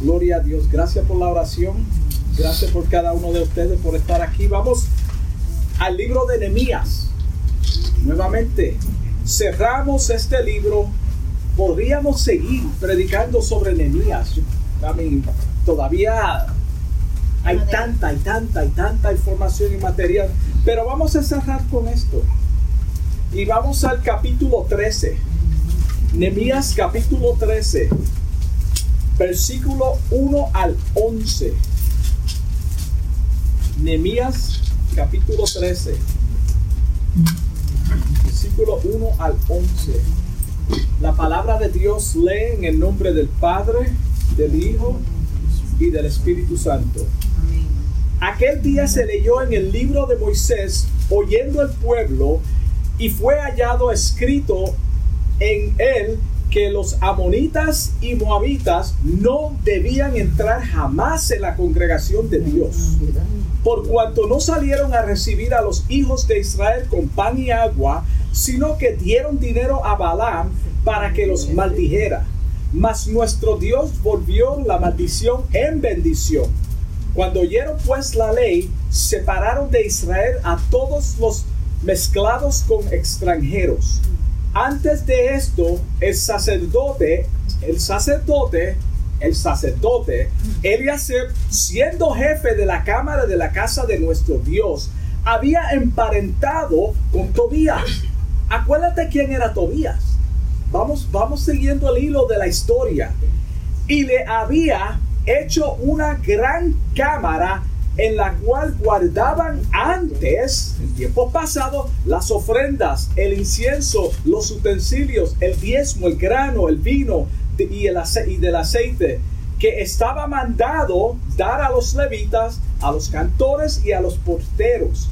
Gloria a Dios. Gracias por la oración. Gracias por cada uno de ustedes por estar aquí. Vamos al libro de Nehemías. Nuevamente, cerramos este libro. Podríamos seguir predicando sobre Nehemías. todavía hay tanta, y tanta, y tanta información y material. Pero vamos a cerrar con esto. Y vamos al capítulo 13. Nehemías capítulo 13. Versículo 1 al 11. Nehemías capítulo 13. Versículo 1 al 11. La palabra de Dios lee en el nombre del Padre, del Hijo y del Espíritu Santo. Aquel día se leyó en el libro de Moisés, oyendo el pueblo, y fue hallado escrito en él que los amonitas y moabitas no debían entrar jamás en la congregación de Dios, por cuanto no salieron a recibir a los hijos de Israel con pan y agua, sino que dieron dinero a Balaam para que los maldijera. Mas nuestro Dios volvió la maldición en bendición cuando oyeron pues la ley, separaron de Israel a todos los mezclados con extranjeros. Antes de esto, el sacerdote, el sacerdote, el sacerdote, Eliasib, siendo jefe de la cámara de la casa de nuestro Dios, había emparentado con Tobías. Acuérdate quién era Tobías. Vamos, vamos siguiendo el hilo de la historia. Y le había hecho una gran cámara en la cual guardaban antes, en tiempo pasado, las ofrendas, el incienso, los utensilios, el diezmo, el grano, el vino y, el y del aceite, que estaba mandado dar a los levitas, a los cantores y a los porteros,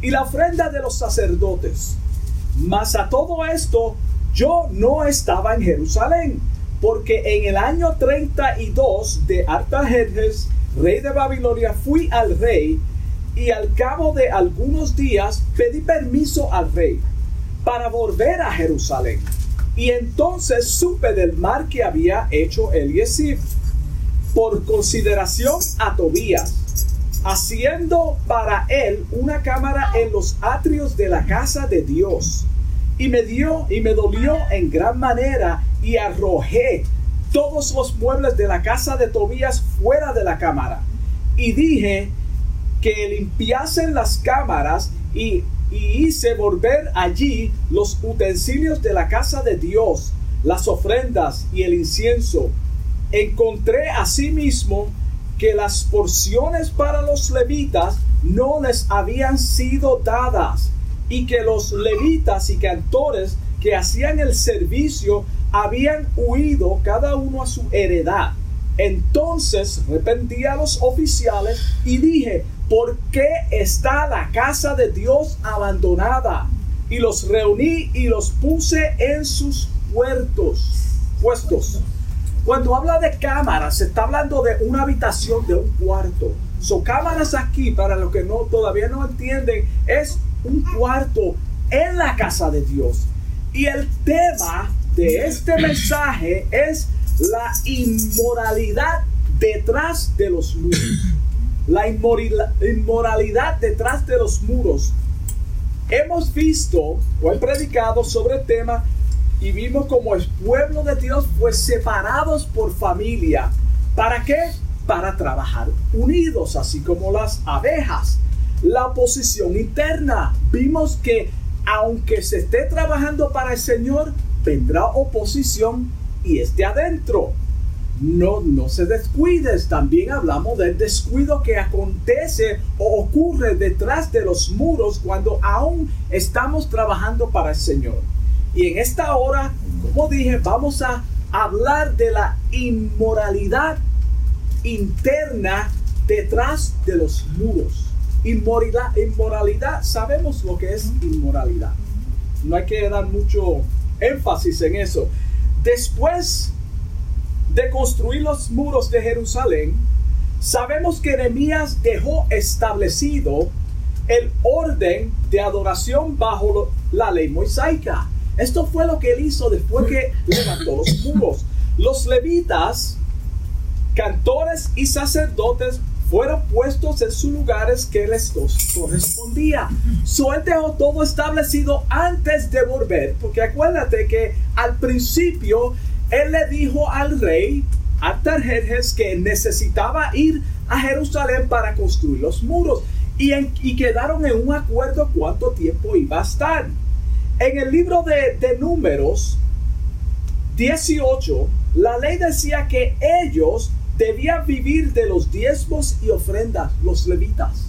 y la ofrenda de los sacerdotes. Mas a todo esto yo no estaba en Jerusalén porque en el año 32 de Artajerjes, rey de Babilonia, fui al rey y al cabo de algunos días pedí permiso al rey para volver a Jerusalén. Y entonces supe del mal que había hecho Eliesib por consideración a Tobías, haciendo para él una cámara en los atrios de la casa de Dios. Y me dio y me dolió en gran manera y arrojé todos los muebles de la casa de Tobías fuera de la cámara. Y dije que limpiasen las cámaras y, hice volver allí los utensilios de la casa de Dios, las ofrendas y el incienso. Encontré asimismo que las porciones para los levitas no les habían sido dadas y que los levitas y cantores que hacían el servicio habían huido cada uno a su heredad. Entonces repentí a los oficiales y dije, ¿por qué está la casa de Dios abandonada? Y los reuní y los puse en sus puertos, puestos. Cuando habla de cámaras, se está hablando de una habitación, de un cuarto. Son cámaras aquí, para los que no todavía no entienden, es un cuarto en la casa de Dios. Y el tema de este mensaje es la inmoralidad detrás de los muros. La inmoralidad detrás de los muros. Hemos visto o he predicado sobre el tema y vimos como el pueblo de Dios fue separados por familia. ¿Para qué? Para trabajar unidos, así como las abejas. La posición interna. Vimos que aunque se esté trabajando para el Señor, vendrá oposición y esté adentro. No, no se descuides. También hablamos del descuido que acontece o ocurre detrás de los muros cuando aún estamos trabajando para el Señor. Y en esta hora, como dije, vamos a hablar de la inmoralidad interna detrás de los muros. Inmoralidad, inmoralidad, sabemos lo que es inmoralidad. No hay que dar mucho énfasis en eso. Después de construir los muros de Jerusalén, sabemos que Nehemías dejó establecido el orden de adoración bajo la ley mosaica. Esto fue lo que él hizo después que levantó los muros. Los levitas cantores y sacerdotes fueron puestos en sus lugares que les correspondía. So él dejó todo establecido antes de volver, porque acuérdate que al principio él le dijo al rey Artajerjes que necesitaba ir a Jerusalén para construir los muros y, y, quedaron en un acuerdo cuánto tiempo iba a estar. En el libro de, de números 18, la ley decía que ellos debían vivir de los diezmos y ofrendas, los levitas.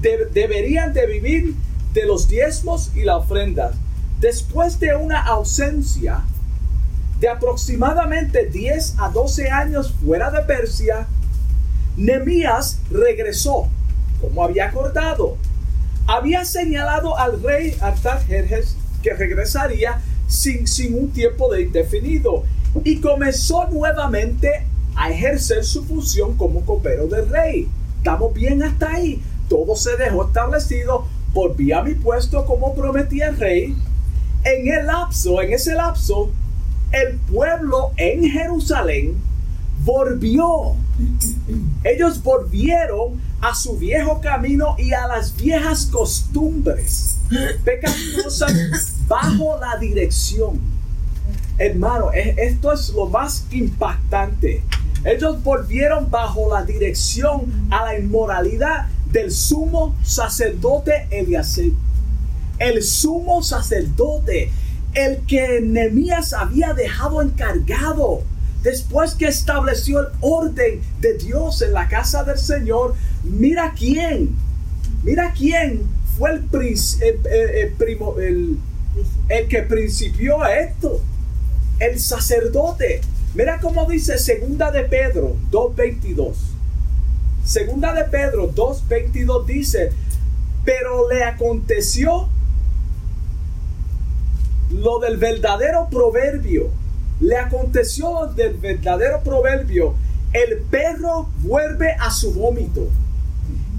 deberían de vivir de los diezmos y la ofrenda. Después de una ausencia de aproximadamente 10 a 12 años fuera de Persia, Nemías regresó, como había acordado. Había señalado al rey Artajerjes que regresaría sin, sin un tiempo de indefinido y comenzó nuevamente a ejercer su función como copero del rey. Estamos bien hasta ahí. Todo se dejó establecido. Volví a mi puesto como prometía el rey. En el lapso, en ese lapso, el pueblo en Jerusalén volvió. Ellos volvieron a su viejo camino y a las viejas costumbres pecaminosas bajo la dirección. Hermano, esto es lo más impactante. Ellos volvieron bajo la dirección a la inmoralidad del sumo sacerdote Eliasib. El sumo sacerdote, el que Nehemías había dejado encargado después que estableció el orden de Dios en la casa del Señor. Mira quién, mira quién fue el, el, el que principió esto, el sacerdote. Mira cómo dice Segunda de Pedro 2.22. Segunda de Pedro 2.22 dice, pero le aconteció lo del verdadero proverbio. Le aconteció lo del verdadero proverbio. El perro vuelve a su vómito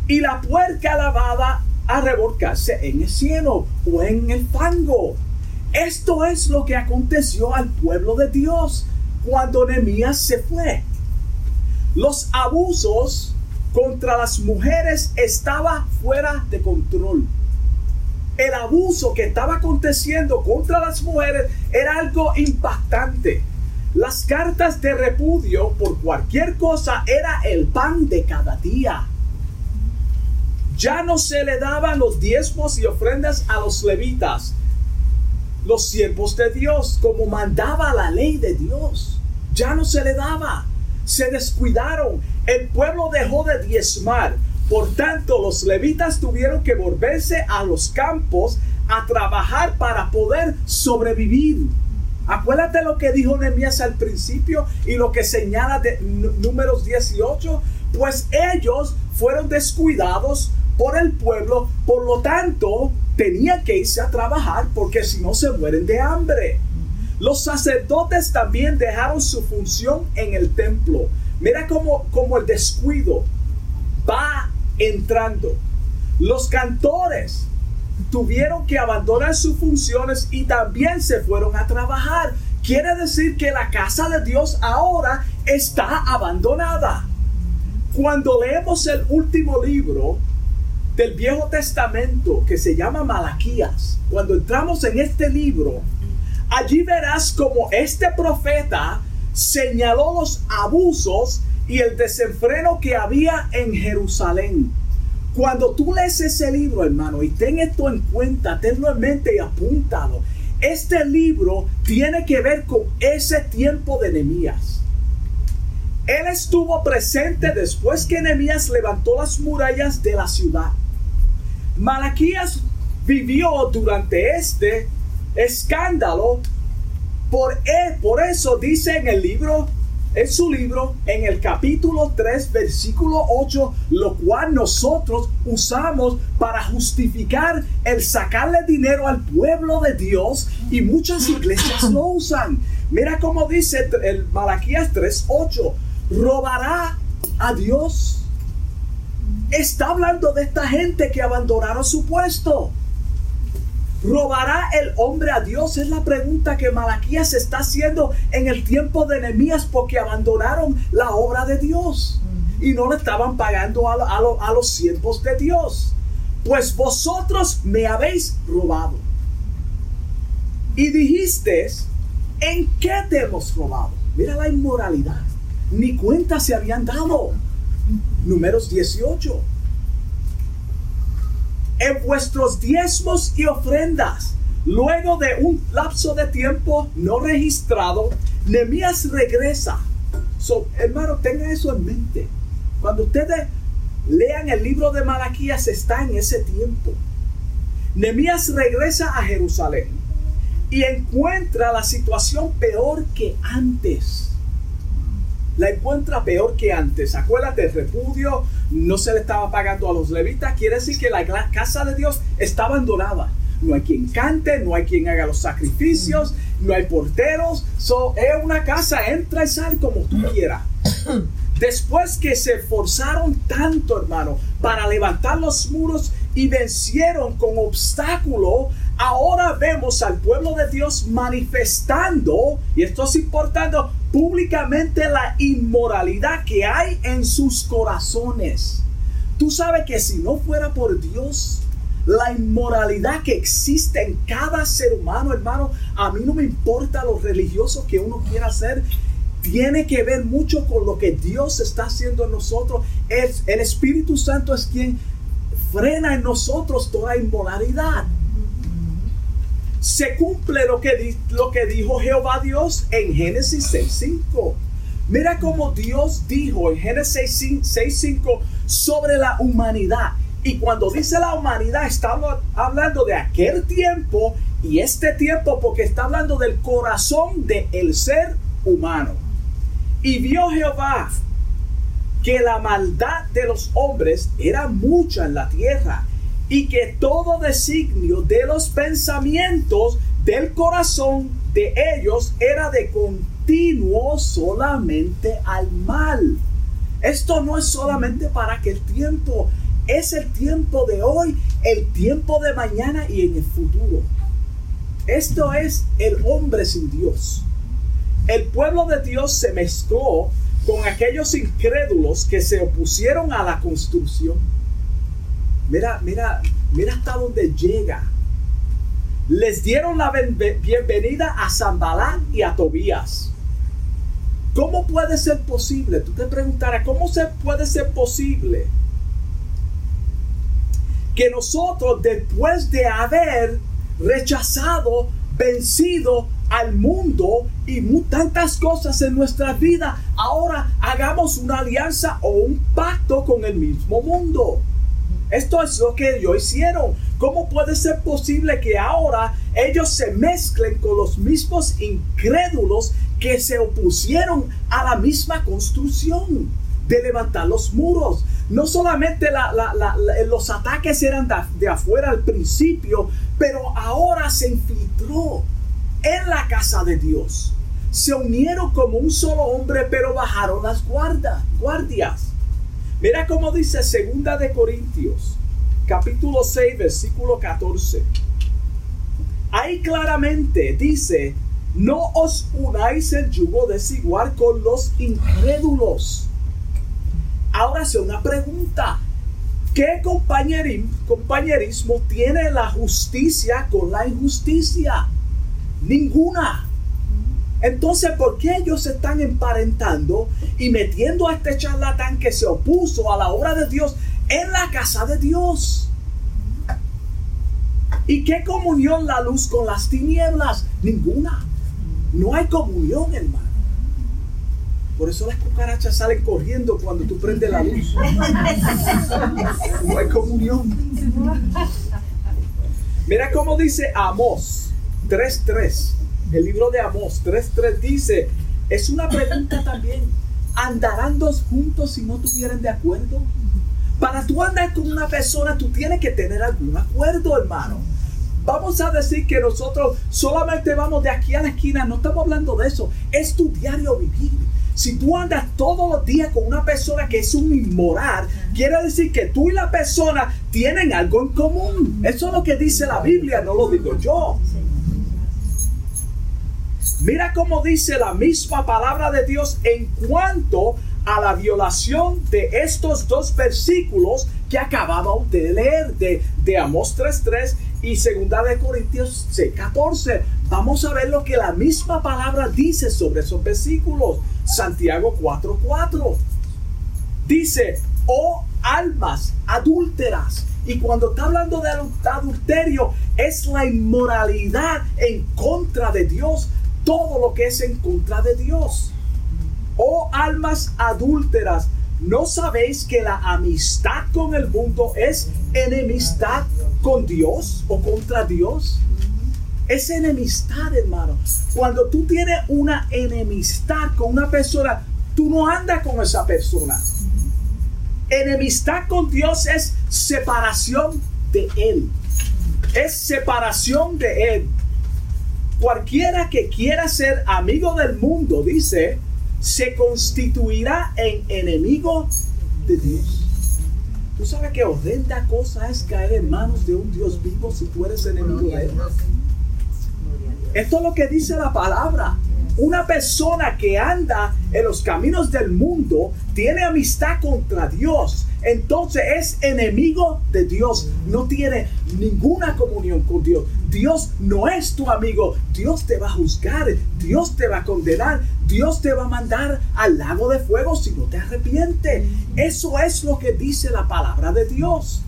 y la puerca lavada a revolcarse en el cielo o en el fango. Esto es lo que aconteció al pueblo de Dios cuando Nehemías se fue. Los abusos contra las mujeres estaba fuera de control. El abuso que estaba aconteciendo contra las mujeres era algo impactante. Las cartas de repudio por cualquier cosa era el pan de cada día. Ya no se le daban los diezmos y ofrendas a los levitas, los siervos de Dios, como mandaba la ley de Dios. Ya no se le daba. Se descuidaron. El pueblo dejó de diezmar. Por tanto, los levitas tuvieron que volverse a los campos a trabajar para poder sobrevivir. Acuérdate lo que dijo Nehemías al principio y lo que señala de números 18. Pues ellos fueron descuidados por el pueblo, por lo tanto, tenían que irse a trabajar porque si no se mueren de hambre. Los sacerdotes también dejaron su función en el templo. Mira cómo, cómo el descuido va entrando. Los cantores tuvieron que abandonar sus funciones y también se fueron a trabajar. Quiere decir que la casa de Dios ahora está abandonada. Cuando leemos el último libro, del Viejo Testamento que se llama Malaquías, cuando entramos en este libro, allí verás como este profeta señaló los abusos y el desenfreno que había en Jerusalén. Cuando tú lees ese libro, hermano, y ten esto en cuenta, tenlo en mente y apúntalo. Este libro tiene que ver con ese tiempo de Nehemías. Él estuvo presente después que Nehemías levantó las murallas de la ciudad. Malaquías vivió durante este escándalo. Por, e, por eso dice en el libro, en su libro, en el capítulo 3, versículo 8, lo cual nosotros usamos para justificar el sacarle dinero al pueblo de Dios y muchas iglesias lo usan. Mira cómo dice el Malaquías 3, 8, robará a Dios está hablando de esta gente que abandonaron su puesto. ¿Robará el hombre a Dios? Es la pregunta que Malaquías está haciendo en el tiempo de Nehemías porque abandonaron la obra de Dios y no le estaban pagando a, a los siervos de Dios. Pues vosotros me habéis robado. Y dijiste, ¿en qué te hemos robado? Mira la inmoralidad. Ni cuenta se habían dado. Números 18 en vuestros diezmos y ofrendas. Luego de un lapso de tiempo no registrado, Nemías regresa. So, hermano, tenga eso en mente. Cuando ustedes lean el libro de Malaquías, está en ese tiempo. Nemías regresa a Jerusalén y encuentra la situación peor que antes la encuentra peor que antes. Acuérdate, repudio no se le estaba pagando a los levitas. Quiere decir que la casa de Dios está abandonada. No hay quien cante, no hay quien haga los sacrificios, no hay porteros. So, es una casa, entra y sale como tú quieras. Después que se esforzaron tanto, hermano, para levantar los muros y vencieron con obstáculo, ahora vemos al pueblo de Dios manifestando, y esto es importante, públicamente la inmoralidad que hay en sus corazones. Tú sabes que si no fuera por Dios, la inmoralidad que existe en cada ser humano, hermano, a mí no me importa lo religioso que uno quiera ser, tiene que ver mucho con lo que Dios está haciendo en nosotros. El, el Espíritu Santo es quien frena en nosotros toda inmoralidad se cumple lo que, lo que dijo Jehová Dios en Génesis 6.5. Mira cómo Dios dijo en Génesis 6.5 sobre la humanidad. Y cuando dice la humanidad, está hablando de aquel tiempo y este tiempo porque está hablando del corazón del el ser humano. Y vio Jehová que la maldad de los hombres era mucha en la tierra y que todo designio de los pensamientos del corazón de ellos era de continuo solamente al mal. Esto no es solamente para que el tiempo, es el tiempo de hoy, el tiempo de mañana y en el futuro. Esto es el hombre sin Dios. El pueblo de Dios se mezcló con aquellos incrédulos que se opusieron a la construcción Mira, mira, mira hasta dónde llega. Les dieron la bienvenida a Zambalán y a Tobías. ¿Cómo puede ser posible? Tú te preguntarás, ¿cómo se puede ser posible que nosotros, después de haber rechazado, vencido al mundo y tantas cosas en nuestra vida, ahora hagamos una alianza o un pacto con el mismo mundo? Esto es lo que ellos hicieron. ¿Cómo puede ser posible que ahora ellos se mezclen con los mismos incrédulos que se opusieron a la misma construcción de levantar los muros? No solamente los ataques eran de afuera al principio, pero ahora se infiltró en la casa de Dios. Se unieron como un solo hombre, pero bajaron las guardas, guardias. Mira cómo dice Segunda de Corintios, capítulo 6, versículo 14. Ahí claramente dice, no os unáis el yugo desigual con los incrédulos. Ahora se una pregunta. ¿Qué compañerismo tiene la justicia con la injusticia? Ninguna. Entonces, ¿por qué ellos se están emparentando y metiendo a este charlatán que se opuso a la obra de Dios en la casa de Dios? ¿Y qué comunión la luz con las tinieblas? Ninguna. No hay comunión, hermano. Por eso las cucarachas salen corriendo cuando tú prendes la luz. No hay comunión. Mira cómo dice Amos 3.3 el libro de Amós 3.3 dice, es una pregunta también, ¿andarán dos juntos si no tuvieran de acuerdo? Para tú andar con una persona, tú tienes que tener algún acuerdo, hermano. Vamos a decir que nosotros solamente vamos de aquí a la esquina, no estamos hablando de eso, es tu diario vivir. Si tú andas todos los días con una persona que es un inmoral, quiere decir que tú y la persona tienen algo en común. Eso es lo que dice la Biblia, no lo digo yo. Mira cómo dice la misma palabra de Dios en cuanto a la violación de estos dos versículos que acabamos de leer de, de Amos 3.3 y segunda de Corintios 6.14. Vamos a ver lo que la misma palabra dice sobre esos versículos. Santiago 4.4. Dice, oh almas adúlteras. Y cuando está hablando de adulterio, es la inmoralidad en contra de Dios. Todo lo que es en contra de Dios. Oh almas adúlteras, ¿no sabéis que la amistad con el mundo es enemistad con Dios o contra Dios? Es enemistad, hermano. Cuando tú tienes una enemistad con una persona, tú no andas con esa persona. Enemistad con Dios es separación de Él. Es separación de Él. Cualquiera que quiera ser amigo del mundo, dice, se constituirá en enemigo de Dios. Tú sabes que horrenda cosa es caer en manos de un Dios vivo si tú eres enemigo de Él. Esto es lo que dice la palabra. Una persona que anda en los caminos del mundo tiene amistad contra Dios. Entonces es enemigo de Dios. No tiene ninguna comunión con Dios. Dios no es tu amigo. Dios te va a juzgar. Dios te va a condenar. Dios te va a mandar al lago de fuego si no te arrepientes. Eso es lo que dice la palabra de Dios.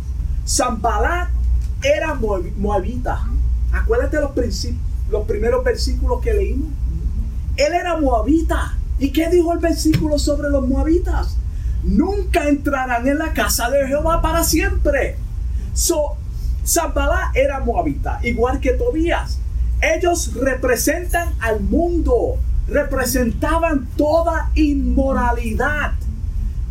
Zambalat era moabita. Acuérdate los, los primeros versículos que leímos. Él era moabita. ¿Y qué dijo el versículo sobre los moabitas? Nunca entrarán en la casa de Jehová para siempre. So, Zambalá era moabita, igual que Tobías. Ellos representan al mundo, representaban toda inmoralidad.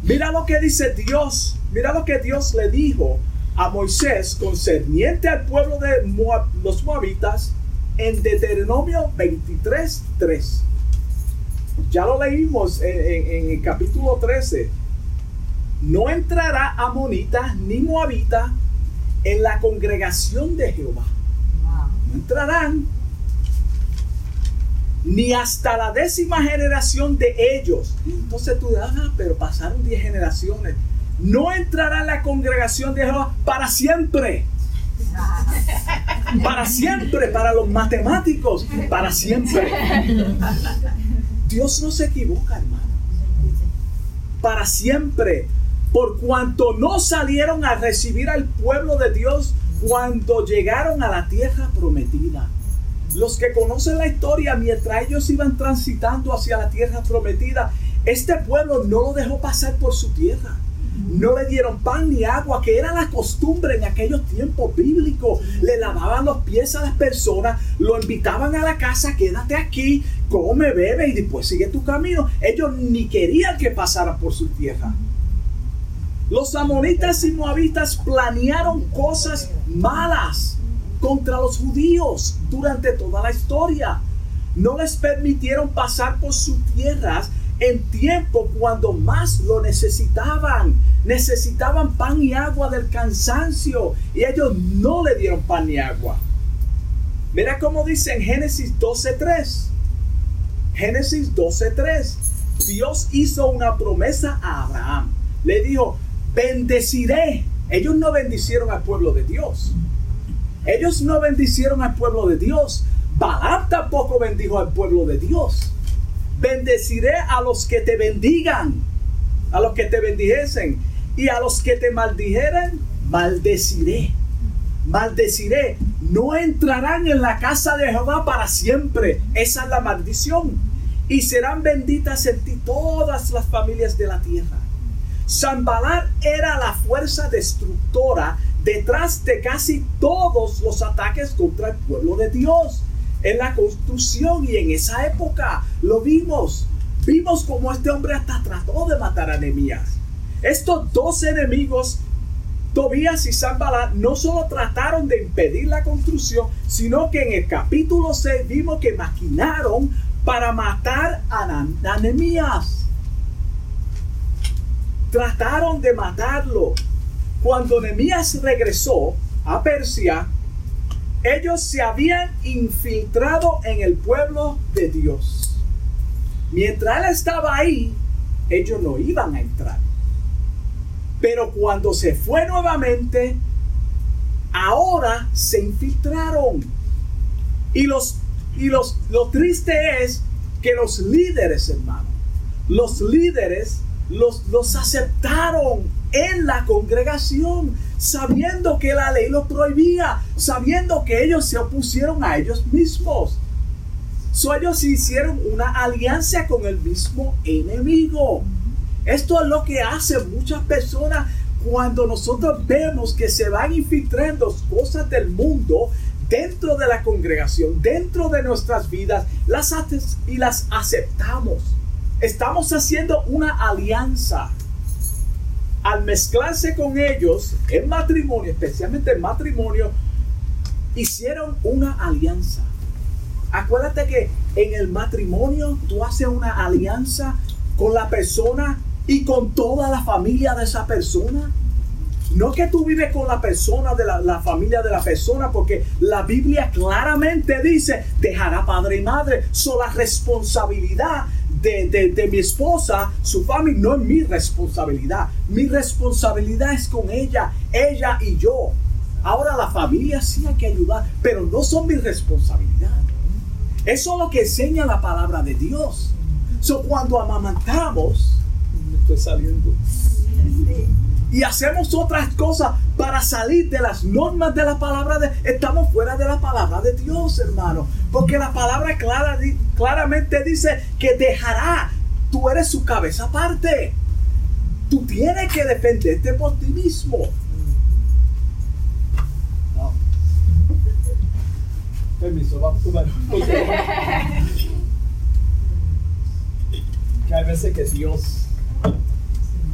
Mira lo que dice Dios, mira lo que Dios le dijo a Moisés concerniente al pueblo de los moabitas en Deuteronomio 23.3. Ya lo leímos en, el capítulo 13. No entrará amonita ni moabita en la congregación de Jehová. No entrarán ni hasta la décima generación de ellos. Entonces tú dirás, ah, pero pasaron 10 generaciones. No entrará en la congregación de Jehová para siempre. Para siempre, para los matemáticos, para siempre. Dios no se equivoca, hermano. Para siempre. Por cuanto no salieron a recibir al pueblo de Dios cuando llegaron a la tierra prometida. Los que conocen la historia, mientras ellos iban transitando hacia la tierra prometida, este pueblo no lo dejó pasar por su tierra no le dieron pan ni agua, que era la costumbre en aquellos tiempos bíblicos. Le lavaban los pies a las personas, lo invitaban a la casa, quédate aquí, come, bebe y después sigue tu camino. Ellos ni querían que pasaran por su tierra. Los amonitas y moabitas planearon cosas malas contra los judíos durante toda la historia. No les permitieron pasar por sus tierras en tiempo cuando más lo necesitaban. Necesitaban pan y agua del cansancio y ellos no le dieron pan ni agua. Mira cómo dice en Génesis 12.3. Génesis 12.3. Dios hizo una promesa a Abraham. Le dijo, bendeciré. Ellos no bendicieron al pueblo de Dios. Ellos no bendicieron al pueblo de Dios. Balaam tampoco bendijo al pueblo de Dios bendeciré a los que te bendigan, a los que te bendijesen, y a los que te maldijeren, maldeciré. Maldeciré. No entrarán en la casa de Jehová para siempre. Esa es la maldición. Y serán benditas en ti todas las familias de la tierra. Zambalar era la fuerza destructora detrás de casi todos los ataques contra el pueblo de Dios en la construcción y en esa época lo vimos. Vimos como este hombre hasta trató de matar a Nehemías. Estos dos enemigos, Tobías y Zambalat, no solo trataron de impedir la construcción, sino que en el capítulo 6 vimos que maquinaron para matar a Nehemías. trataron de matarlo. Cuando Nehemías regresó a Persia, ellos se habían infiltrado en el pueblo de Dios. Mientras él estaba ahí, ellos no iban a entrar. Pero cuando se fue nuevamente, ahora se infiltraron. Y, los, y los, lo triste es que los líderes, hermano, los líderes los, los aceptaron en la congregación, sabiendo que la ley lo prohibía, sabiendo que ellos se opusieron a ellos mismos. So, ellos hicieron una alianza con el mismo enemigo. Esto es lo que hacen muchas personas cuando nosotros vemos que se van infiltrando cosas del mundo dentro de la congregación, dentro de nuestras vidas, las y las aceptamos. Estamos haciendo una alianza. Al mezclarse con ellos en matrimonio, especialmente en matrimonio, hicieron una alianza. Acuérdate que en el matrimonio tú haces una alianza con la persona y con toda la familia de esa persona. No que tú vives con la persona de la, familia de la persona, porque la Biblia claramente dice, dejará padre y madre. So la responsabilidad de, de, mi esposa, su familia, no es mi responsabilidad. Mi responsabilidad es con ella, ella y yo. Ahora la familia sí hay que ayudar, pero no son mi responsabilidad. Eso es lo que enseña la palabra de Dios. So, cuando amamantamos, estoy saliendo. Y hacemos otras cosas para salir de las normas de la palabra de... Estamos fuera de la palabra de Dios, hermano. Porque la palabra clara, claramente dice que dejará. Tú eres su cabeza aparte. Tú tienes que defenderte por ti mismo. Permiso, vamos a Que hay veces que Dios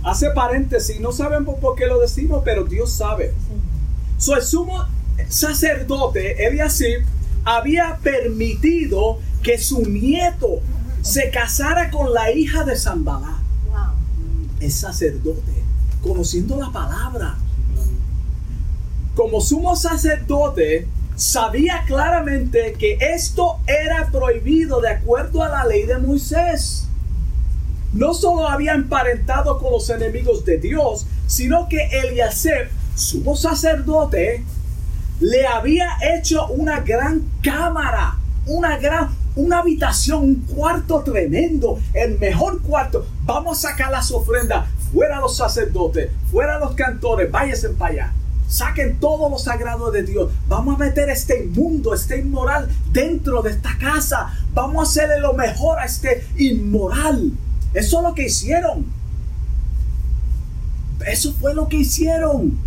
hace paréntesis, no sabemos por qué lo decimos, pero Dios sabe. So, el sumo sacerdote, Eliasib, había permitido que su nieto se casara con la hija de Zambalá. Es sacerdote, conociendo la palabra. Como sumo sacerdote, sabía claramente que esto era prohibido de acuerdo a la ley de Moisés no solo había emparentado con los enemigos de Dios, sino que Eliaseb, sumo sacerdote, le había hecho una gran cámara, una gran, una habitación, un cuarto tremendo, el mejor cuarto. Vamos a sacar las ofrendas, fuera los sacerdotes, fuera los cantores, váyanse para allá. Saquen todo lo sagrado de Dios. Vamos a meter este inmundo, este inmoral dentro de esta casa. Vamos a hacerle lo mejor a este inmoral. Eso es lo que hicieron. Eso fue lo que hicieron.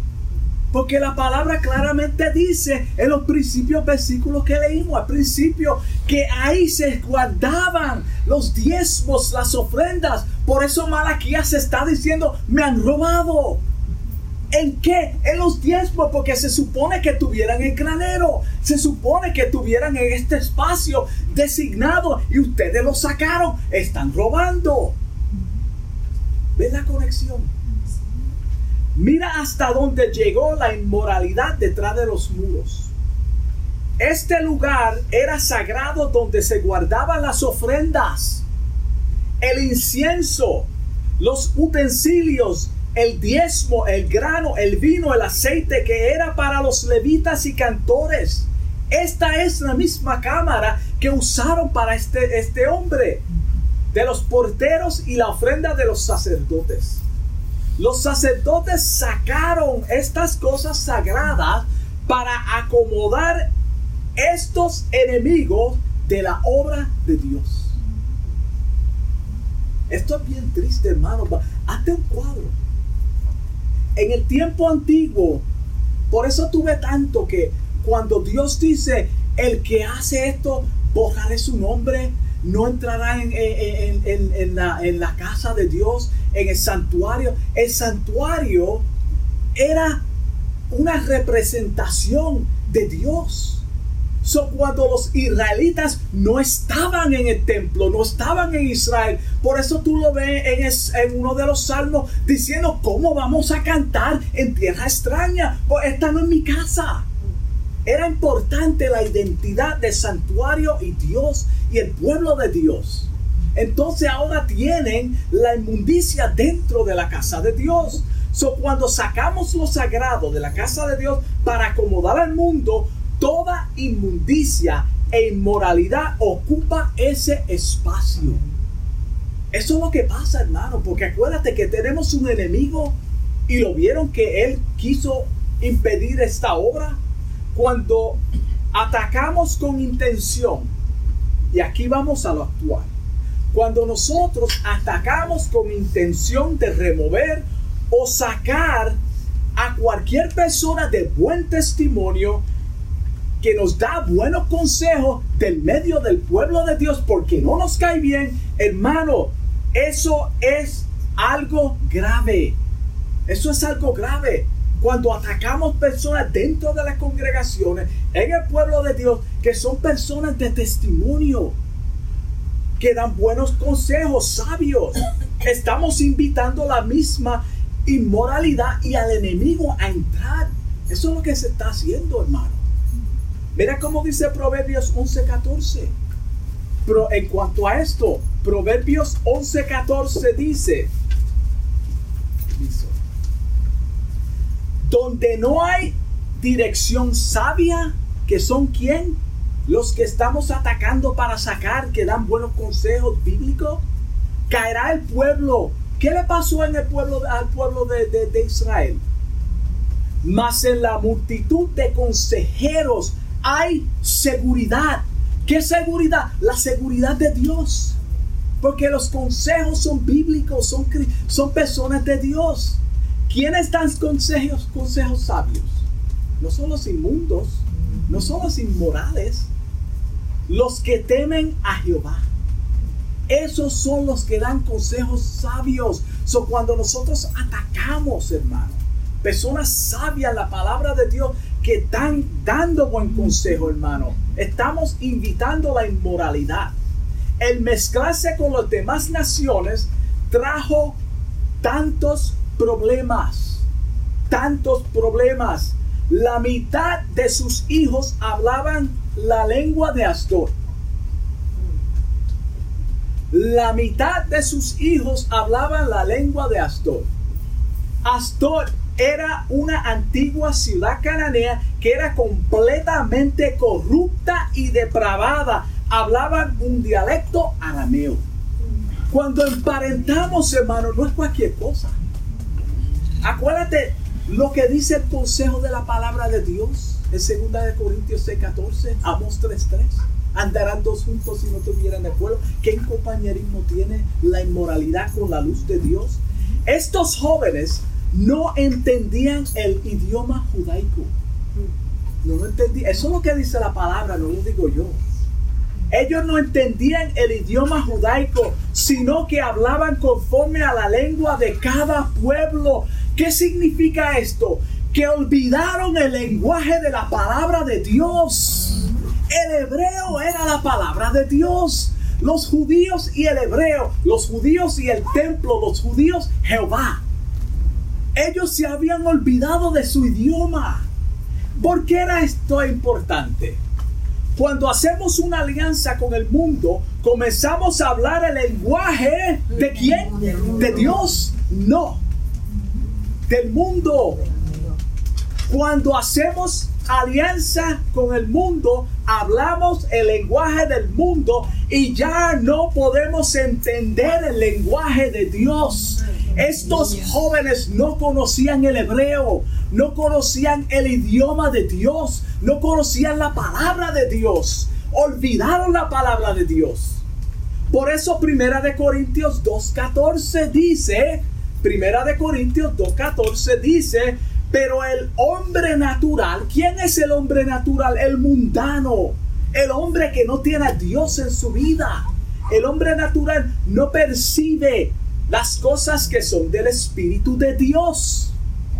Porque la palabra claramente dice en los principios versículos que leímos al principio que ahí se guardaban los diezmos, las ofrendas. Por eso Malaquías está diciendo, me han robado. ¿En qué? En los diezmos, porque se supone que tuvieran el granero, se supone que tuvieran en este espacio designado y ustedes lo sacaron, están robando. ¿Ves la conexión? Mira hasta dónde llegó la inmoralidad detrás de los muros. Este lugar era sagrado donde se guardaban las ofrendas, el incienso, los utensilios el diezmo, el grano, el vino, el aceite que era para los levitas y cantores. Esta es la misma cámara que usaron para este, este hombre, de los porteros y la ofrenda de los sacerdotes. Los sacerdotes sacaron estas cosas sagradas para acomodar estos enemigos de la obra de Dios. Esto es bien triste, hermano. Hazte un cuadro en el tiempo antiguo, por eso tuve tanto que cuando Dios dice, el que hace esto, borraré su nombre, no entrará en, en, la, en, la, casa de Dios, en el santuario. El santuario era una representación de Dios. So, cuando los israelitas no estaban en el templo, no estaban en Israel, por eso tú lo ves en, uno de los salmos diciendo, ¿cómo vamos a cantar en tierra extraña? Pues esta no es mi casa. Era importante la identidad del santuario y Dios y el pueblo de Dios. Entonces ahora tienen la inmundicia dentro de la casa de Dios. So, cuando sacamos lo sagrado de la casa de Dios para acomodar al mundo, toda inmundicia e inmoralidad ocupa ese espacio. Eso es lo que pasa, hermano, porque acuérdate que tenemos un enemigo y lo vieron que él quiso impedir esta obra. Cuando atacamos con intención, y aquí vamos a lo actual, cuando nosotros atacamos con intención de remover o sacar a cualquier persona de buen testimonio que nos da buenos consejos del medio del pueblo de Dios porque no nos cae bien, hermano, eso es algo grave. Eso es algo grave. Cuando atacamos personas dentro de las congregaciones, en el pueblo de Dios, que son personas de testimonio, que dan buenos consejos sabios, estamos invitando la misma inmoralidad y al enemigo a entrar. Eso es lo que se está haciendo, hermano. Mira cómo dice Proverbios 11:14. Pero en cuanto a esto, Proverbios 11:14 dice, donde no hay dirección sabia, que son quién? Los que estamos atacando para sacar, que dan buenos consejos bíblicos, caerá el pueblo. ¿Qué le pasó en el pueblo, al pueblo de, de Israel? Mas en la multitud de consejeros hay seguridad. ¿Qué seguridad? La seguridad de Dios. Porque los consejos son bíblicos, son, son personas de Dios. ¿Quiénes dan consejos, consejos sabios? No son los inmundos, no son los inmorales, los que temen a Jehová. Esos son los que dan consejos sabios. So, cuando nosotros atacamos, hermano, personas sabias, la palabra de Dios, que están dando buen consejo, hermano. Estamos invitando la inmoralidad. El mezclarse con las demás naciones trajo tantos problemas, tantos problemas. La mitad de sus hijos hablaban la lengua de Astor. La mitad de sus hijos hablaban la lengua de Astor. Astor era una antigua ciudad cananea que era completamente corrupta y depravada. Hablaban un dialecto arameo. Cuando emparentamos, hermano, no es cualquier cosa. Acuérdate lo que dice el consejo de la palabra de Dios en 2 de Corintios 6:14, Amos 3:3. Andarán dos juntos si no tuvieran de acuerdo. ¿Qué compañerismo tiene la inmoralidad con la luz de Dios? Estos jóvenes no entendían el idioma judaico. No lo entendían. Eso es lo que dice la palabra, no lo digo yo. Ellos no entendían el idioma judaico, sino que hablaban conforme a la lengua de cada pueblo. ¿Qué significa esto? Que olvidaron el lenguaje de la palabra de Dios. El hebreo era la palabra de Dios. Los judíos y el hebreo, los judíos y el templo, los judíos Jehová. Ellos se habían olvidado de su idioma. ¿Por qué era esto importante? Cuando hacemos una alianza con el mundo, comenzamos a hablar el lenguaje de quién? De Dios. No. Del mundo. Cuando hacemos alianza con el mundo, hablamos el lenguaje del mundo y ya no podemos entender el lenguaje de Dios. Estos jóvenes no conocían el hebreo, no conocían el idioma de Dios, no conocían la palabra de Dios, olvidaron la palabra de Dios. Por eso Primera de Corintios 2.14 dice, Primera de Corintios 2.14 dice, pero el hombre natural, ¿quién es el hombre natural? El mundano, el hombre que no tiene a Dios en su vida. El hombre natural no percibe las cosas que son del Espíritu de Dios.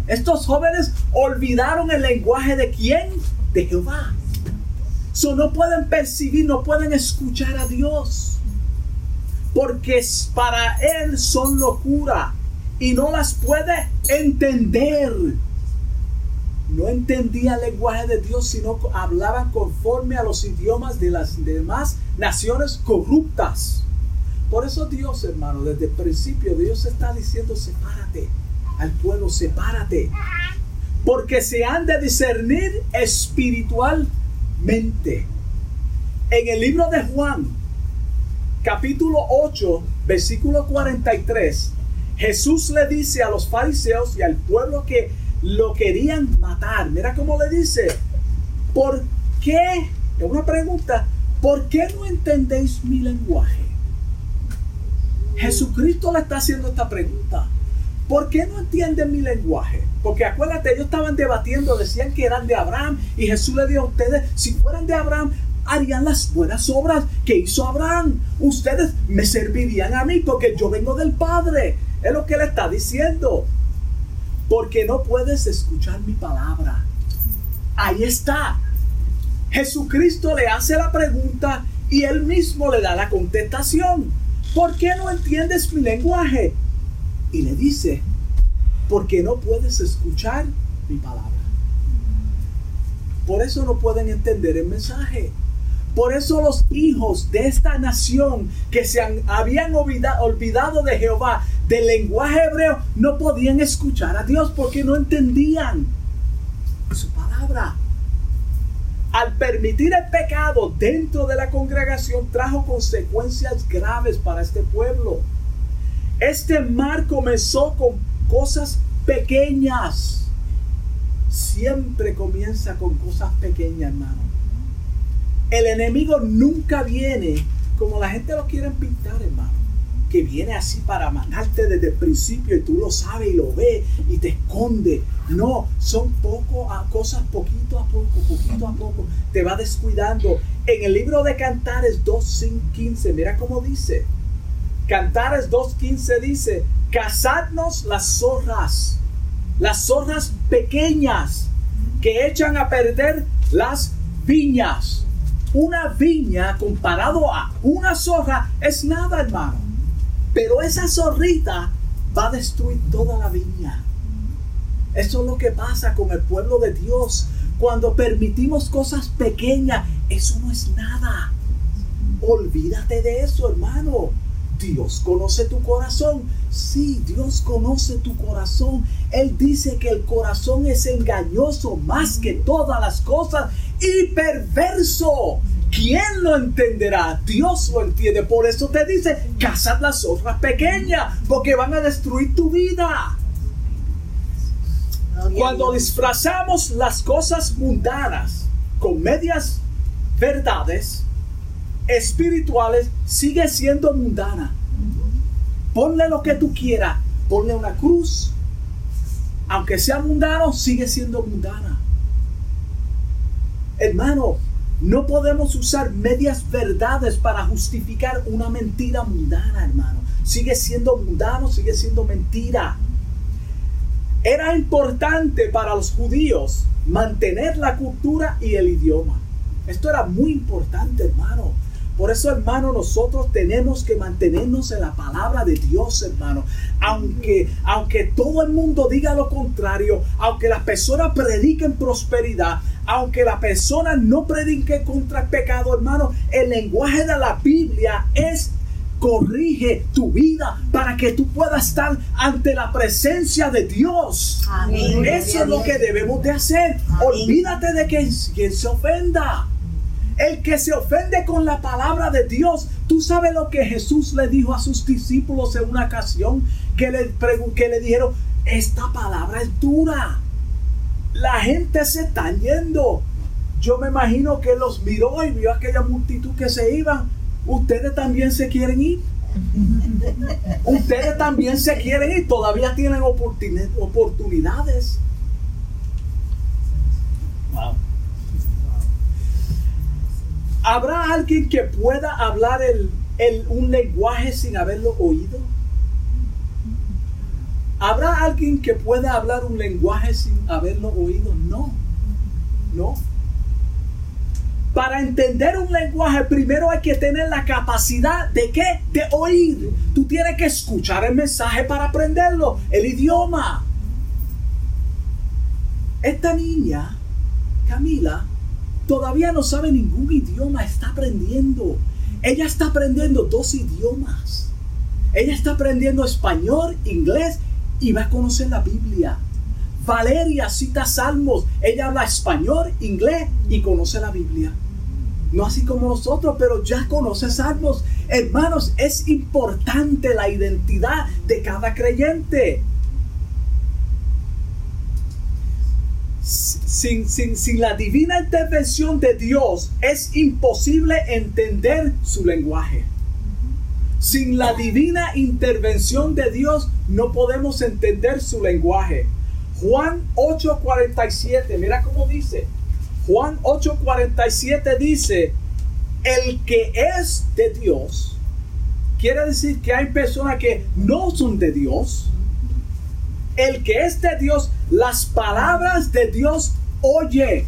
Estos jóvenes olvidaron el lenguaje de quién? De Jehová. No pueden percibir, no pueden escuchar a Dios. Porque para Él son locura y no las puede entender. No entendía el lenguaje de Dios, sino hablaban conforme a los idiomas de las demás naciones corruptas. Por eso Dios, hermano, desde el principio Dios está diciendo, sepárate al pueblo, sepárate. Porque se han de discernir espiritualmente. En el libro de Juan, capítulo 8, versículo 43, Jesús le dice a los fariseos y al pueblo que lo querían matar. Mira cómo le dice, ¿por qué? Es una pregunta, ¿por qué no entendéis mi lenguaje? Jesucristo le está haciendo esta pregunta. ¿Por qué no entienden mi lenguaje? Porque acuérdate, ellos estaban debatiendo, decían que eran de Abraham y Jesús le dijo a ustedes, si fueran de Abraham, harían las buenas obras que hizo Abraham. Ustedes me servirían a mí porque yo vengo del Padre. Es lo que le está diciendo. Porque no puedes escuchar mi palabra. Ahí está. Jesucristo le hace la pregunta y él mismo le da la contestación. ¿Por qué no entiendes mi lenguaje? Y le dice, porque no puedes escuchar mi palabra. Por eso no pueden entender el mensaje. Por eso los hijos de esta nación que se habían olvidado de Jehová, del lenguaje hebreo, no podían escuchar a Dios porque no entendían su palabra. Al permitir el pecado dentro de la congregación trajo consecuencias graves para este pueblo. Este mar comenzó con cosas pequeñas. Siempre comienza con cosas pequeñas, hermano el enemigo nunca viene como la gente lo quiere pintar, hermano. Que viene así para matarte desde el principio y tú lo sabes y lo ves y te esconde. No, son poco a cosas poquito a poco, poquito a poco. Te va descuidando. En el libro de Cantares 2.15, mira cómo dice. Cantares 2.15 dice, cazadnos las zorras, las zorras pequeñas que echan a perder las viñas una viña comparado a una zorra es nada, hermano. Pero esa zorrita va a destruir toda la viña. Eso es lo que pasa con el pueblo de Dios. Cuando permitimos cosas pequeñas, eso no es nada. Olvídate de eso, hermano. Dios conoce tu corazón. Sí, Dios conoce tu corazón. Él dice que el corazón es engañoso más que todas las cosas y perverso. ¿Quién lo entenderá? Dios lo entiende. Por eso te dice, cazad las otras pequeñas, porque van a destruir tu vida. Cuando disfrazamos las cosas mundanas con medias verdades espirituales, sigue siendo mundana. Ponle lo que tú quieras, ponle una cruz. Aunque sea mundano, sigue siendo mundana. Hermano, no podemos usar medias verdades para justificar una mentira mundana, hermano. Sigue siendo mundano, sigue siendo mentira. Era importante para los judíos mantener la cultura y el idioma. Esto era muy importante, hermano. Por eso, hermano, nosotros tenemos que mantenernos en la palabra de Dios, hermano. Aunque, aunque todo el mundo diga lo contrario, aunque las personas prediquen prosperidad, aunque la persona no predique contra el pecado, hermano, el lenguaje de la Biblia es corrige tu vida para que tú puedas estar ante la presencia de Dios. Eso es lo que debemos de hacer. Olvídate de que quien se ofenda. El que se ofende con la palabra de Dios, tú sabes lo que Jesús le dijo a sus discípulos en una ocasión que le, que le dijeron, esta palabra es dura. La gente se está yendo. Yo me imagino que los miró y vio aquella multitud que se iban. Ustedes también se quieren ir. Ustedes también se quieren ir. Todavía tienen oportunidades. Wow. ¿Habrá alguien que pueda hablar el, un lenguaje sin haberlo oído? ¿Habrá alguien que pueda hablar un lenguaje sin haberlo oído? No, no. Para entender un lenguaje, primero hay que tener la capacidad de qué? De oír. Tú tienes que escuchar el mensaje para aprenderlo, el idioma. Esta niña, Camila, todavía no sabe ningún idioma, está aprendiendo. Ella está aprendiendo dos idiomas. Ella está aprendiendo español, inglés y va a conocer la Biblia. Valeria cita salmos. Ella habla español, inglés y conoce la Biblia. No así como nosotros, pero ya conoce salmos. Hermanos, es importante la identidad de cada creyente. Sin, sin, sin, la divina intervención de Dios es imposible entender su lenguaje. Sin la divina intervención de Dios no podemos entender su lenguaje. Juan 8:47, mira cómo dice. Juan 8:47 dice, el que es de Dios, quiere decir que hay personas que no son de Dios. El que es de Dios, las palabras de Dios oye.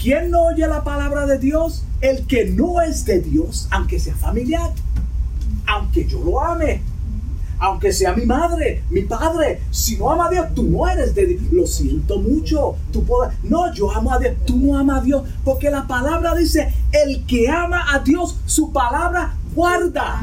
¿Quién no oye la palabra de Dios? El que no es de Dios, aunque sea familiar, aunque yo lo ame aunque sea mi madre, mi padre, si no ama a Dios, tú no eres de Dios. Lo siento mucho. Tú puedes, no, yo amo a Dios, tú no amas a Dios, porque la palabra dice, el que ama a Dios, su palabra guarda.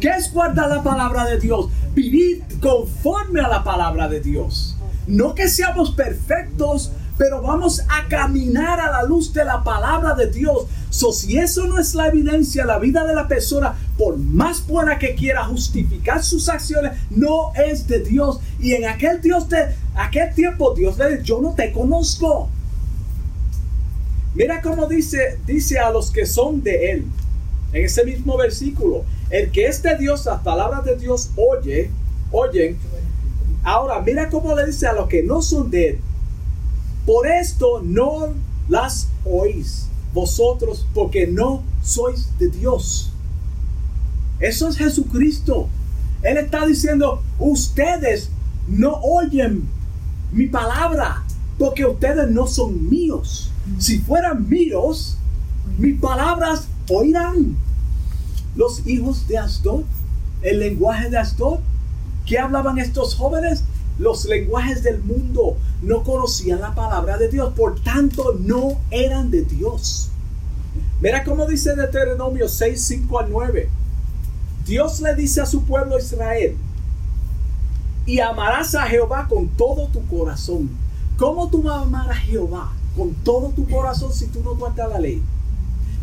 ¿Qué es guardar la palabra de Dios? Vivir conforme a la palabra de Dios. No que seamos perfectos, pero vamos a caminar a la luz de la palabra de Dios. So, si eso no es la evidencia, la vida de la persona, por más buena que quiera justificar sus acciones, no es de Dios. Y en aquel Dios de aquel tiempo, Dios le dice, yo no te conozco. Mira cómo dice, dice a los que son de él. En ese mismo versículo, el que es de Dios, las palabras de Dios oye, oyen. Ahora, mira cómo le dice a los que no son de él. Por esto no las oís vosotros, porque no sois de Dios. Eso es Jesucristo. Él está diciendo, ustedes no oyen mi palabra, porque ustedes no son míos. Si fueran míos, mis palabras oirán. Los hijos de Asdod, el lenguaje de Asdod, ¿qué hablaban estos jóvenes? los lenguajes del mundo no conocían la palabra de Dios, por tanto no eran de Dios. Mira cómo dice Deuteronomio 6, 5 al 9. Dios le dice a su pueblo Israel, y amarás a Jehová con todo tu corazón. ¿Cómo tú vas a amar a Jehová con todo tu corazón si tú no guardas la ley?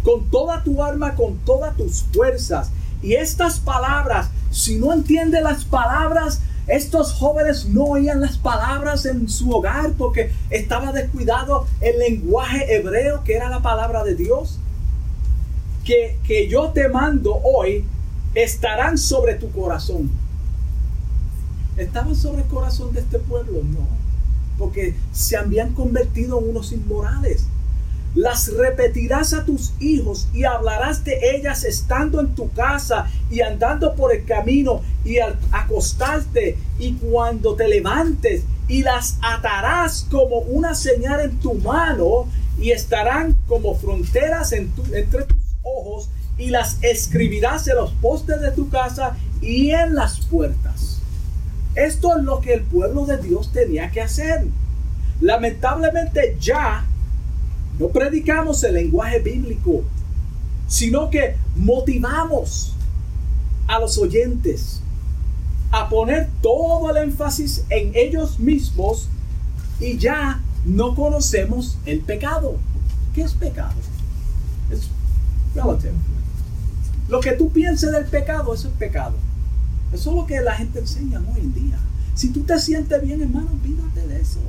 Con toda tu alma, con todas tus fuerzas. Y estas palabras, si no entiendes las palabras, estos jóvenes no oían las palabras en su hogar porque estaba descuidado el lenguaje hebreo que era la palabra de Dios. Que, que yo te mando hoy estarán sobre tu corazón. ¿Estaban sobre el corazón de este pueblo? No, porque se habían convertido en unos inmorales las repetirás a tus hijos y hablarás de ellas estando en tu casa y andando por el camino y al acostarte y cuando te levantes y las atarás como una señal en tu mano y estarán como fronteras entre tus ojos y las escribirás en los postes de tu casa y en las puertas. Esto es lo que el pueblo de Dios tenía que hacer. Lamentablemente ya no predicamos el lenguaje bíblico, sino que motivamos a los oyentes a poner todo el énfasis en ellos mismos y ya no conocemos el pecado. ¿Qué es pecado? Es relative. Lo que tú pienses del pecado, eso es pecado. Eso es lo que la gente enseña hoy en día. Si tú te sientes bien, hermano, olvídate de eso.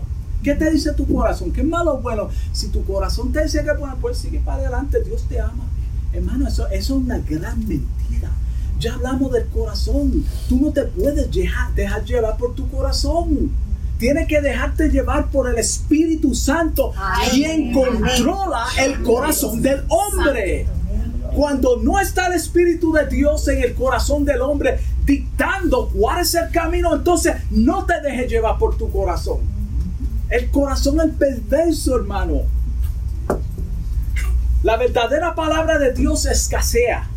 ¿Qué te dice tu corazón? ¿Qué es malo o bueno? Si tu corazón te dice que bueno, pues sigue para adelante, Dios te ama. Hermano, eso, eso es una gran mentira. Ya hablamos del corazón. Tú no te puedes dejar, dejar llevar por tu corazón. Tienes que dejarte llevar por el Espíritu Santo, quien controla el corazón del hombre. Cuando no está el Espíritu de Dios en el corazón del hombre dictando cuál es el camino, entonces no te dejes llevar por tu corazón. El corazón es perverso, hermano. La verdadera palabra de Dios escasea.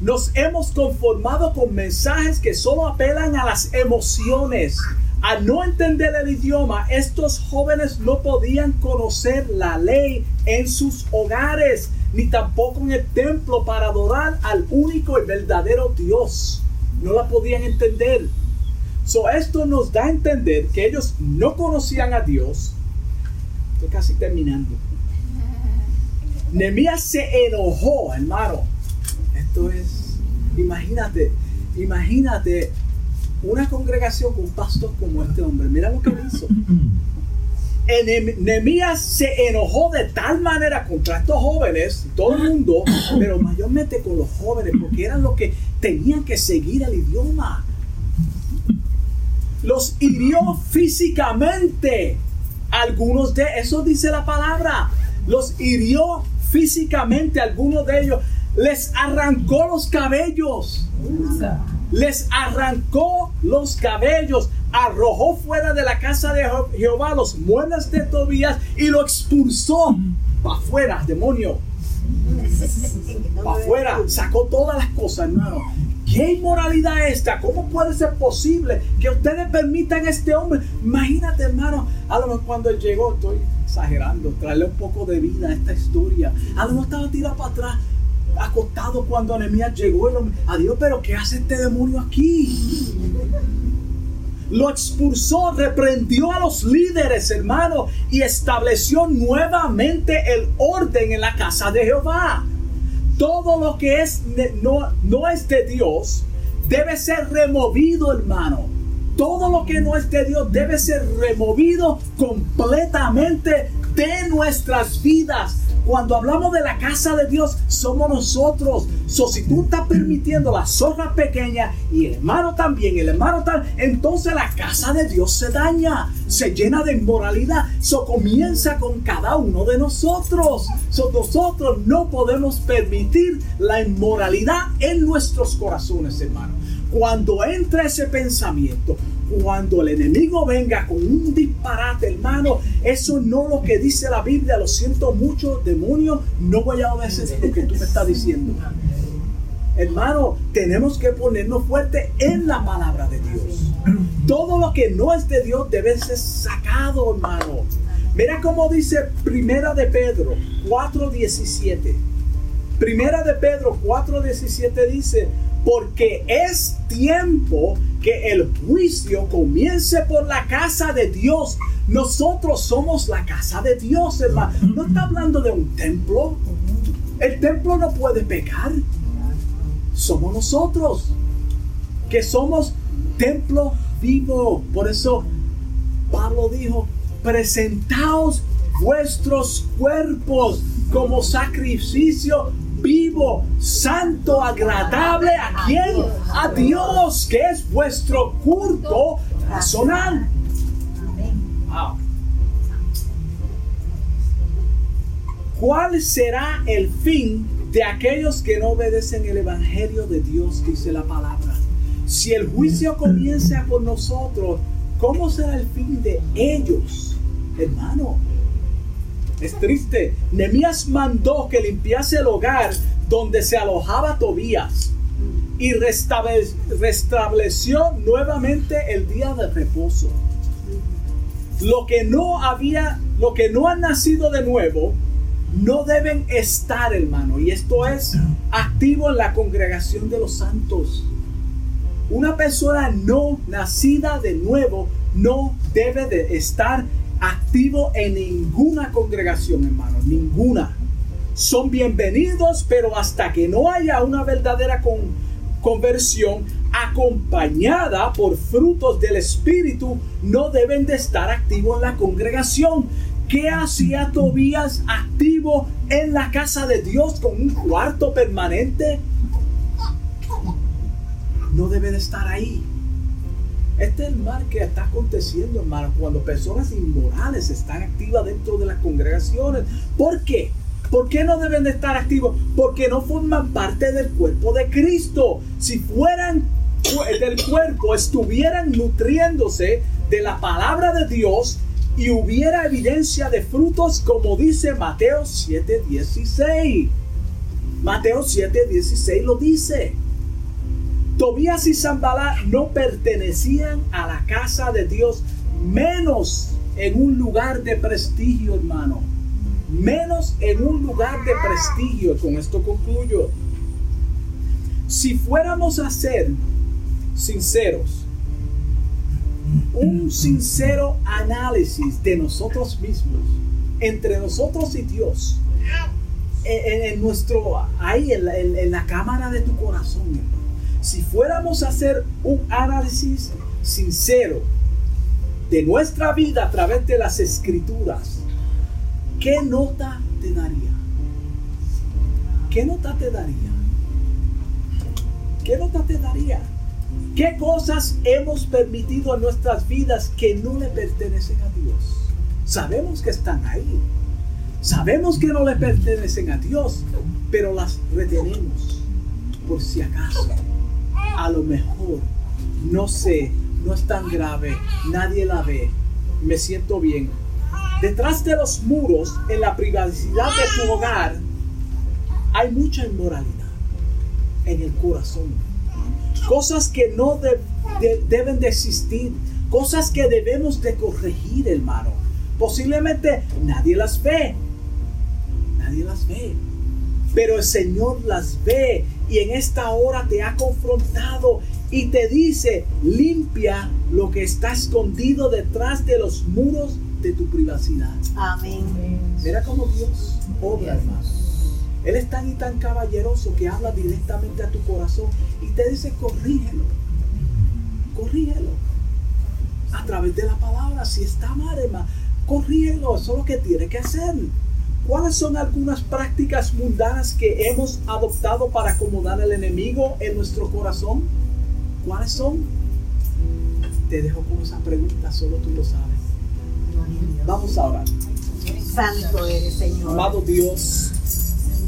Nos hemos conformado con mensajes que solo apelan a las emociones. Al no entender el idioma, estos jóvenes no podían conocer la ley en sus hogares, ni tampoco en el templo para adorar al único y verdadero Dios. No la podían entender. So, esto nos da a entender que ellos no conocían a Dios. Estoy casi terminando. Nehemías se enojó, hermano. Esto es, imagínate, imagínate una congregación con un pastor como este hombre. Mira lo que hizo. Nehemías se enojó de tal manera contra estos jóvenes, todo el mundo, pero mayormente con los jóvenes, porque eran los que tenían que seguir el idioma. Los hirió físicamente. Algunos de eso dice la palabra. Los hirió físicamente algunos de ellos. Les arrancó los cabellos. Les arrancó los cabellos. Arrojó fuera de la casa de Jehová los muebles de Tobías y lo expulsó para afuera, demonio. Para afuera, sacó todas las cosas, hermano. ¿Qué inmoralidad esta? ¿Cómo puede ser posible que ustedes permitan a este hombre? Imagínate, hermano, a lo mejor cuando él llegó, estoy exagerando, traerle un poco de vida a esta historia. A lo estaba tirado para atrás, acostado cuando Anemías llegó. El hombre, adiós, pero ¿qué hace este demonio aquí? Lo expulsó, reprendió a los líderes, hermano, y estableció nuevamente el orden en la casa de Jehová todo lo que es no, no es de Dios debe ser removido, hermano. Todo lo que no es de Dios debe ser removido completamente de nuestras vidas. Cuando hablamos de la casa de Dios, somos nosotros. So, si tú estás permitiendo la zorra pequeña y el hermano también, el hermano tal, entonces la casa de Dios se daña, se llena de inmoralidad. So, comienza con cada uno de nosotros. So, nosotros no podemos permitir la inmoralidad en nuestros corazones, hermano. Cuando entra ese pensamiento, cuando el enemigo venga con un disparate, hermano, eso no es lo que dice la Biblia. Lo siento mucho, demonio, no voy a obedecer lo que tú me estás diciendo. Hermano, tenemos que ponernos fuerte en la palabra de Dios. Todo lo que no es de Dios debe ser sacado, hermano. Mira cómo dice Primera de Pedro 4:17. Primera de Pedro 4:17 dice, porque es tiempo que el juicio comience por la casa de Dios. Nosotros somos la casa de Dios, hermano. No está hablando de un templo. El templo no puede pecar. Somos nosotros, que somos templo vivo. Por eso Pablo dijo, presentaos vuestros cuerpos como sacrificio vivo, santo, agradable a quién? A Dios, que es vuestro culto razonal. ¿Cuál será el fin de aquellos que no obedecen el Evangelio de Dios? Dice la palabra. Si el juicio comienza por nosotros, ¿cómo será el fin de ellos, hermano? Es triste. Nemías mandó que limpiase el hogar donde se alojaba Tobías y restableció nuevamente el día de reposo. Lo que no había, lo que no ha nacido de nuevo, no deben estar, hermano. Y esto es activo en la congregación de los santos. Una persona no nacida de nuevo no debe de estar activo en ninguna congregación, hermano, ninguna. Son bienvenidos, pero hasta que no haya una verdadera conversión acompañada por frutos del Espíritu, no deben de estar activos en la congregación. ¿Qué hacía Tobías activo en la casa de Dios con un cuarto permanente? No debe de estar ahí. Este es el mal que está aconteciendo, hermano, cuando personas inmorales están activas dentro de las congregaciones. ¿Por qué? ¿Por qué no deben de estar activos? Porque no forman parte del cuerpo de Cristo. Si fueran del cuerpo, estuvieran nutriéndose de la palabra de Dios y hubiera evidencia de frutos como dice Mateo 7:16. Mateo 7:16 lo dice. Tobías y Zambalá no pertenecían a la casa de Dios, menos en un lugar de prestigio, hermano. Menos en un lugar de prestigio. Con esto concluyo. Si fuéramos a ser sinceros, un sincero análisis de nosotros mismos, entre nosotros y Dios, en, nuestro, ahí en la, en la, cámara de tu corazón, si fuéramos a hacer un análisis sincero de nuestra vida a través de las escrituras, ¿qué nota te daría? ¿Qué nota te daría? ¿Qué nota te daría? ¿Qué cosas hemos permitido en nuestras vidas que no le pertenecen a Dios? Sabemos que están ahí. Sabemos que no le pertenecen a Dios, pero las retenemos por si acaso. A lo mejor, no sé, no es tan grave, nadie la ve, me siento bien. Detrás de los muros, en la privacidad de tu hogar, hay mucha inmoralidad en el corazón cosas que no deben de existir, cosas que debemos de corregir, hermano. Posiblemente nadie las ve, nadie las ve, pero el Señor las ve y en esta hora te ha confrontado y te dice, limpia lo que está escondido detrás de los muros de tu privacidad. Amén. Mira cómo Dios obra, hermano. Él es tan y tan caballeroso que habla directamente a tu corazón y te dice, corrígelo, corrígelo. A través de la palabra, si está mal, hermano, corrígelo, eso es lo que tiene que hacer. ¿Cuáles son algunas prácticas mundanas que hemos adoptado para acomodar al enemigo en nuestro corazón? ¿Cuáles son? Te dejo con esa pregunta, solo tú lo sabes. Vamos a orar. Santo eres, Señor. Amado Dios,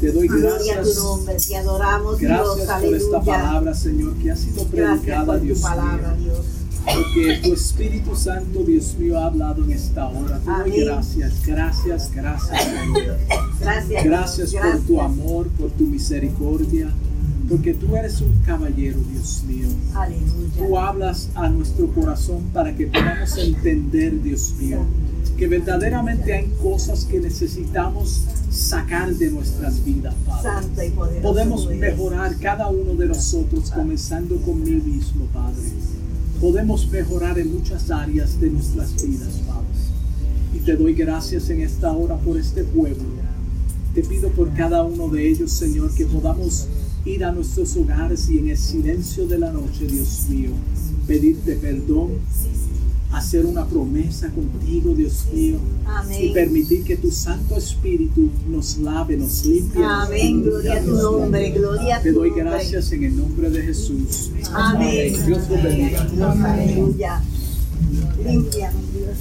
te doy gracias. tu nombre, te adoramos, gracias Dios, por esta palabra, Señor, que ha sido predicada, Dios palabra. Dios. Porque tu Espíritu Santo, Dios mío, ha hablado en esta hora. Te doy gracias, gracias, gracias, Señor. Gracias, gracias por tu amor, por tu misericordia. Porque tú eres un caballero, Dios mío. Aleluya. Tú hablas a nuestro corazón para que podamos entender, Dios mío que verdaderamente hay cosas que necesitamos sacar de nuestras vidas, Padre. Podemos mejorar cada uno de nosotros, comenzando con mí mismo, Padre. Podemos mejorar en muchas áreas de nuestras vidas, Padre. Y te doy gracias en esta hora por este pueblo. Te pido por cada uno de ellos, Señor, que podamos ir a nuestros hogares y en el silencio de la noche, Dios mío, pedirte perdón hacer una promesa contigo, Dios mío. Y permitir que tu Santo Espíritu nos lave, nos limpie. Amén. Gloria a tu nombre. Gloria a tu Te doy gracias en el nombre de Jesús. Amén. Dios te bendiga. Aleluya. Limpianos, Dios.